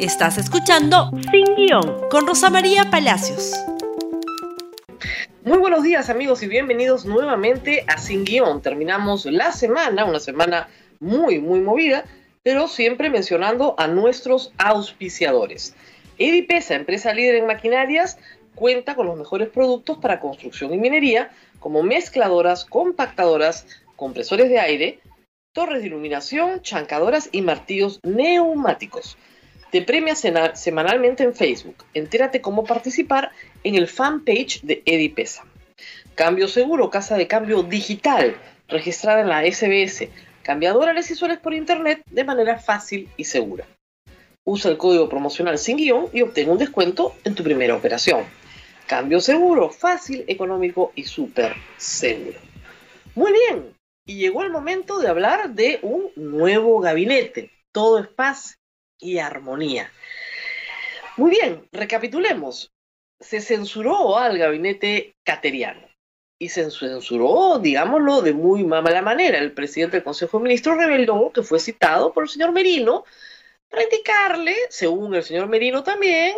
Estás escuchando Sin Guión con Rosa María Palacios. Muy buenos días amigos y bienvenidos nuevamente a Sin Guión. Terminamos la semana, una semana muy, muy movida, pero siempre mencionando a nuestros auspiciadores. Edipesa, empresa líder en maquinarias, cuenta con los mejores productos para construcción y minería, como mezcladoras, compactadoras, compresores de aire, torres de iluminación, chancadoras y martillos neumáticos. Te premia semanalmente en Facebook. Entérate cómo participar en el fanpage de Edipesa. Cambio seguro, casa de cambio digital, registrada en la SBS. Cambia dólares y soles por internet de manera fácil y segura. Usa el código promocional sin guion y obtén un descuento en tu primera operación. Cambio seguro, fácil, económico y súper seguro. Muy bien, y llegó el momento de hablar de un nuevo gabinete. Todo es paz y armonía. Muy bien, recapitulemos. Se censuró al gabinete cateriano y se censuró, digámoslo, de muy mala manera. El presidente del Consejo de Ministros reveló que fue citado por el señor Merino para indicarle, según el señor Merino también,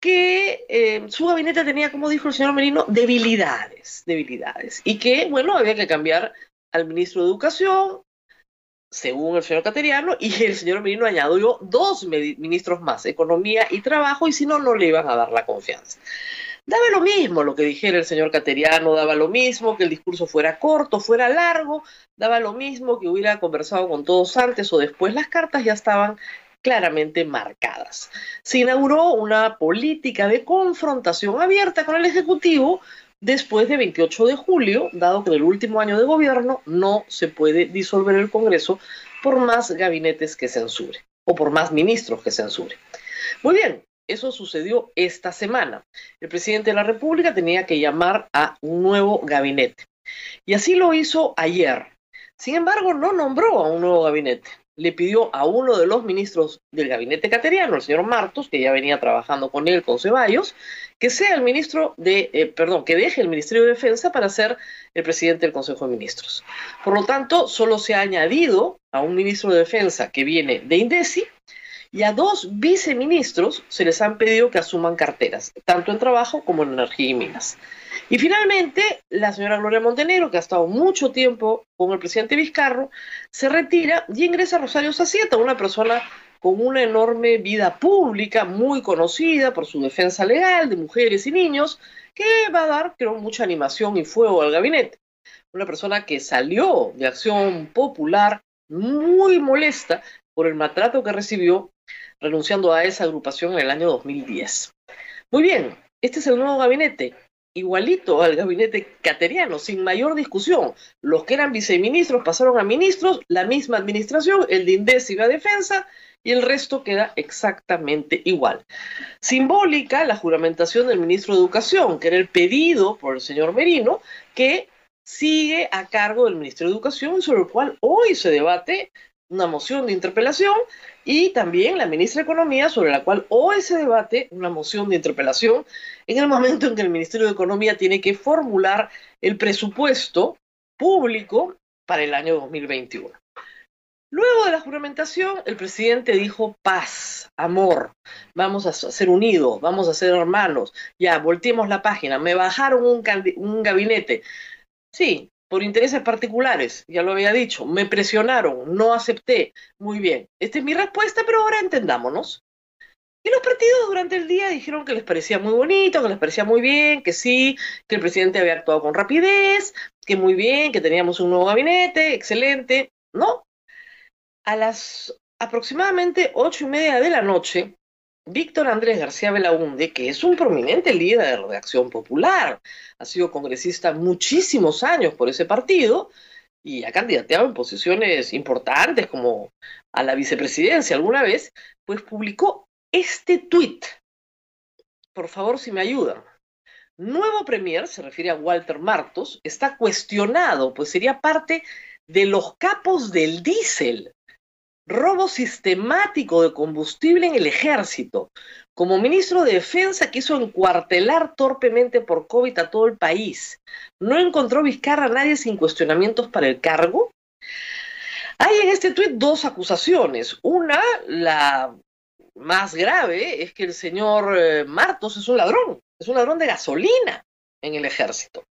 que eh, su gabinete tenía, como dijo el señor Merino, debilidades, debilidades, y que, bueno, había que cambiar al ministro de Educación, según el señor Cateriano, y el señor Merino añadió dos ministros más, Economía y Trabajo, y si no, no le iban a dar la confianza. Daba lo mismo lo que dijera el señor Cateriano, daba lo mismo que el discurso fuera corto, fuera largo, daba lo mismo que hubiera conversado con todos antes o después, las cartas ya estaban claramente marcadas. Se inauguró una política de confrontación abierta con el Ejecutivo después de 28 de julio, dado que en el último año de gobierno no se puede disolver el Congreso por más gabinetes que censure o por más ministros que censure. Muy bien, eso sucedió esta semana. El presidente de la República tenía que llamar a un nuevo gabinete. Y así lo hizo ayer. Sin embargo, no nombró a un nuevo gabinete. Le pidió a uno de los ministros del gabinete cateriano, el señor Martos, que ya venía trabajando con él, con Ceballos, que sea el ministro de, eh, perdón, que deje el Ministerio de Defensa para ser el presidente del Consejo de Ministros. Por lo tanto, solo se ha añadido a un ministro de Defensa que viene de Indesi y a dos viceministros se les han pedido que asuman carteras, tanto en trabajo como en energía y minas. Y finalmente, la señora Gloria Montenegro, que ha estado mucho tiempo con el presidente Vizcarro, se retira y ingresa a Rosario Sacieta, una persona con una enorme vida pública, muy conocida por su defensa legal de mujeres y niños, que va a dar, creo, mucha animación y fuego al gabinete. Una persona que salió de acción popular muy molesta por el maltrato que recibió renunciando a esa agrupación en el año 2010. Muy bien, este es el nuevo gabinete, igualito al gabinete cateriano, sin mayor discusión. Los que eran viceministros pasaron a ministros, la misma administración, el de Indes iba a defensa, y el resto queda exactamente igual. Simbólica la juramentación del ministro de Educación, que era el pedido por el señor Merino, que sigue a cargo del ministro de Educación, sobre el cual hoy se debate una moción de interpelación y también la ministra de Economía, sobre la cual hoy se debate una moción de interpelación en el momento en que el Ministerio de Economía tiene que formular el presupuesto público para el año 2021. Luego de la juramentación, el presidente dijo paz, amor, vamos a ser unidos, vamos a ser hermanos, ya, volteemos la página, me bajaron un, un gabinete. Sí, por intereses particulares, ya lo había dicho, me presionaron, no acepté. Muy bien, esta es mi respuesta, pero ahora entendámonos. Y los partidos durante el día dijeron que les parecía muy bonito, que les parecía muy bien, que sí, que el presidente había actuado con rapidez, que muy bien, que teníamos un nuevo gabinete, excelente. No, a las aproximadamente ocho y media de la noche, Víctor Andrés García Belaunde, que es un prominente líder de Acción Popular, ha sido congresista muchísimos años por ese partido y ha candidateado en posiciones importantes como a la vicepresidencia alguna vez, pues publicó este tuit. Por favor, si me ayudan. Nuevo Premier, se refiere a Walter Martos, está cuestionado, pues sería parte de los capos del diésel robo sistemático de combustible en el ejército. Como ministro de Defensa quiso encuartelar torpemente por COVID a todo el país. ¿No encontró Vizcarra a nadie sin cuestionamientos para el cargo? Hay en este tuit dos acusaciones. Una, la más grave es que el señor eh, Martos es un ladrón, es un ladrón de gasolina en el ejército.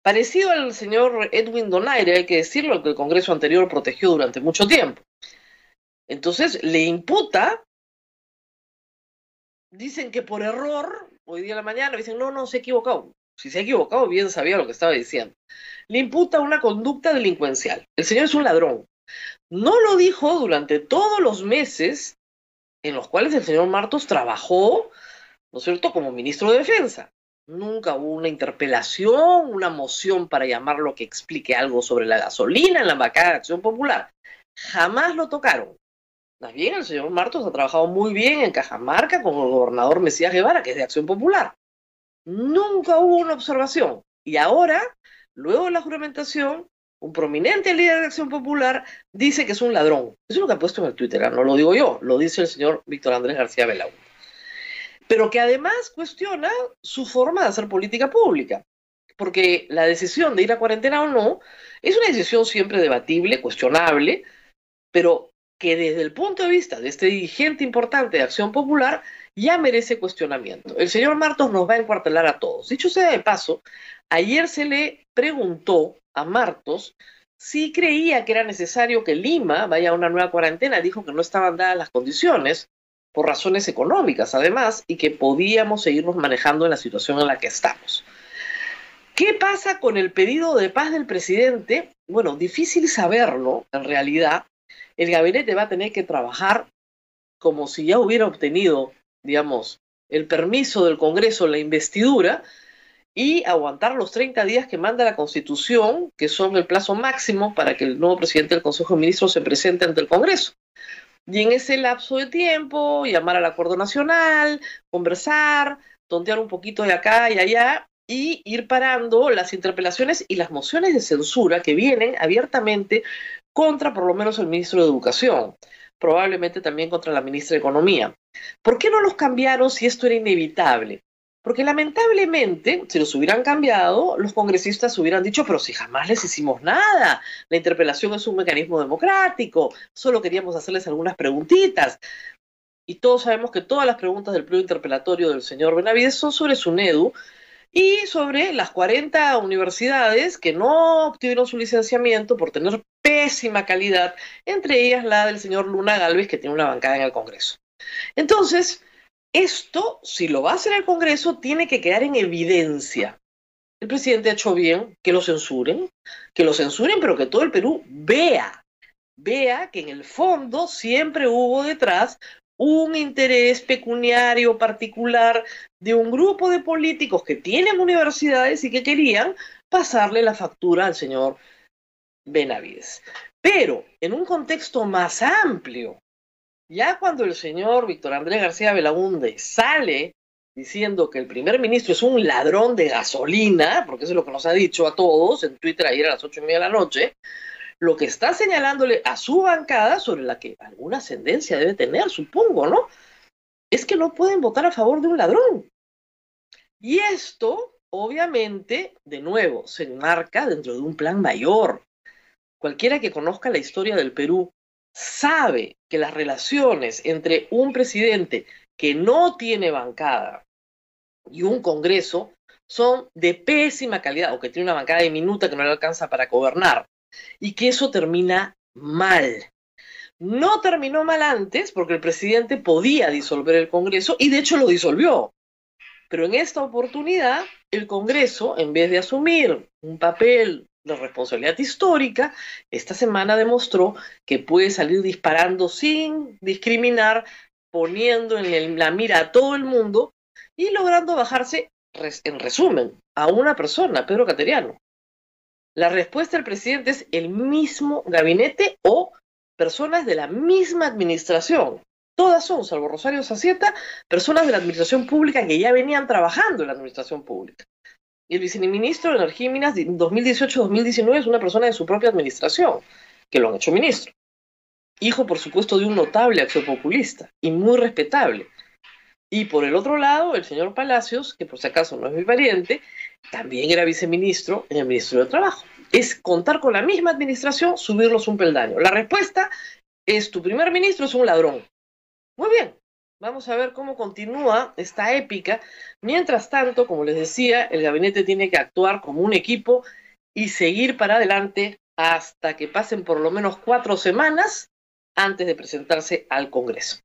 Parecido al señor Edwin Donaire, hay que decirlo, que el Congreso anterior protegió durante mucho tiempo. Entonces le imputa, dicen que por error, hoy día en la mañana, dicen, no, no, se ha equivocado. Si se ha equivocado, bien sabía lo que estaba diciendo. Le imputa una conducta delincuencial. El señor es un ladrón. No lo dijo durante todos los meses en los cuales el señor Martos trabajó, ¿no es cierto?, como ministro de Defensa. Nunca hubo una interpelación, una moción para llamarlo que explique algo sobre la gasolina en la bancada de Acción Popular. Jamás lo tocaron. Más bien, el señor Martos ha trabajado muy bien en Cajamarca con el gobernador Mesías Guevara, que es de Acción Popular. Nunca hubo una observación. Y ahora, luego de la juramentación, un prominente líder de Acción Popular dice que es un ladrón. Eso es lo que ha puesto en el Twitter, ¿ah? no lo digo yo, lo dice el señor Víctor Andrés García Belau. Pero que además cuestiona su forma de hacer política pública. Porque la decisión de ir a cuarentena o no es una decisión siempre debatible, cuestionable, pero que desde el punto de vista de este dirigente importante de Acción Popular ya merece cuestionamiento. El señor Martos nos va a encuartelar a todos. Dicho sea de paso, ayer se le preguntó a Martos si creía que era necesario que Lima vaya a una nueva cuarentena. Dijo que no estaban dadas las condiciones por razones económicas, además, y que podíamos seguirnos manejando en la situación en la que estamos. ¿Qué pasa con el pedido de paz del presidente? Bueno, difícil saberlo, en realidad. El gabinete va a tener que trabajar como si ya hubiera obtenido, digamos, el permiso del Congreso, la investidura, y aguantar los 30 días que manda la Constitución, que son el plazo máximo para que el nuevo presidente del Consejo de Ministros se presente ante el Congreso. Y en ese lapso de tiempo, llamar al acuerdo nacional, conversar, tontear un poquito de acá y allá y ir parando las interpelaciones y las mociones de censura que vienen abiertamente contra por lo menos el ministro de Educación, probablemente también contra la ministra de Economía. ¿Por qué no los cambiaron si esto era inevitable? Porque lamentablemente, si los hubieran cambiado, los congresistas hubieran dicho, pero si jamás les hicimos nada, la interpelación es un mecanismo democrático, solo queríamos hacerles algunas preguntitas. Y todos sabemos que todas las preguntas del pliego interpelatorio del señor Benavides son sobre SUNEDU y sobre las 40 universidades que no obtuvieron su licenciamiento por tener pésima calidad, entre ellas la del señor Luna Galvez, que tiene una bancada en el Congreso. Entonces, esto, si lo va a hacer el Congreso, tiene que quedar en evidencia. El presidente ha hecho bien que lo censuren, que lo censuren, pero que todo el Perú vea, vea que en el fondo siempre hubo detrás un interés pecuniario particular de un grupo de políticos que tienen universidades y que querían pasarle la factura al señor Benavides. Pero en un contexto más amplio, ya cuando el señor Víctor Andrés García Belaunde sale diciendo que el primer ministro es un ladrón de gasolina, porque eso es lo que nos ha dicho a todos en Twitter ayer a las ocho y media de la noche, lo que está señalándole a su bancada, sobre la que alguna ascendencia debe tener, supongo, ¿no? Es que no pueden votar a favor de un ladrón. Y esto, obviamente, de nuevo, se enmarca dentro de un plan mayor. Cualquiera que conozca la historia del Perú sabe que las relaciones entre un presidente que no tiene bancada y un Congreso son de pésima calidad o que tiene una bancada diminuta que no le alcanza para gobernar y que eso termina mal. No terminó mal antes porque el presidente podía disolver el Congreso y de hecho lo disolvió. Pero en esta oportunidad el Congreso, en vez de asumir un papel de responsabilidad histórica, esta semana demostró que puede salir disparando sin discriminar, poniendo en la mira a todo el mundo y logrando bajarse, en resumen, a una persona, Pedro Cateriano. La respuesta del presidente es el mismo gabinete o personas de la misma administración. Todas son, salvo Rosario Sacieta, personas de la administración pública que ya venían trabajando en la administración pública. Y el viceministro de Energía y Minas 2018-2019 es una persona de su propia administración, que lo han hecho ministro. Hijo, por supuesto, de un notable acción populista y muy respetable. Y por el otro lado, el señor Palacios, que por si acaso no es mi pariente, también era viceministro en el Ministerio de Trabajo. Es contar con la misma administración, subirlos un peldaño. La respuesta es, tu primer ministro es un ladrón. Muy bien, Vamos a ver cómo continúa esta épica. Mientras tanto, como les decía, el gabinete tiene que actuar como un equipo y seguir para adelante hasta que pasen por lo menos cuatro semanas antes de presentarse al Congreso.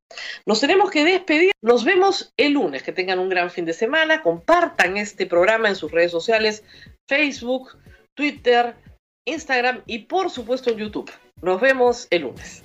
Nos tenemos que despedir. Nos vemos el lunes. Que tengan un gran fin de semana. Compartan este programa en sus redes sociales, Facebook, Twitter, Instagram y por supuesto en YouTube. Nos vemos el lunes.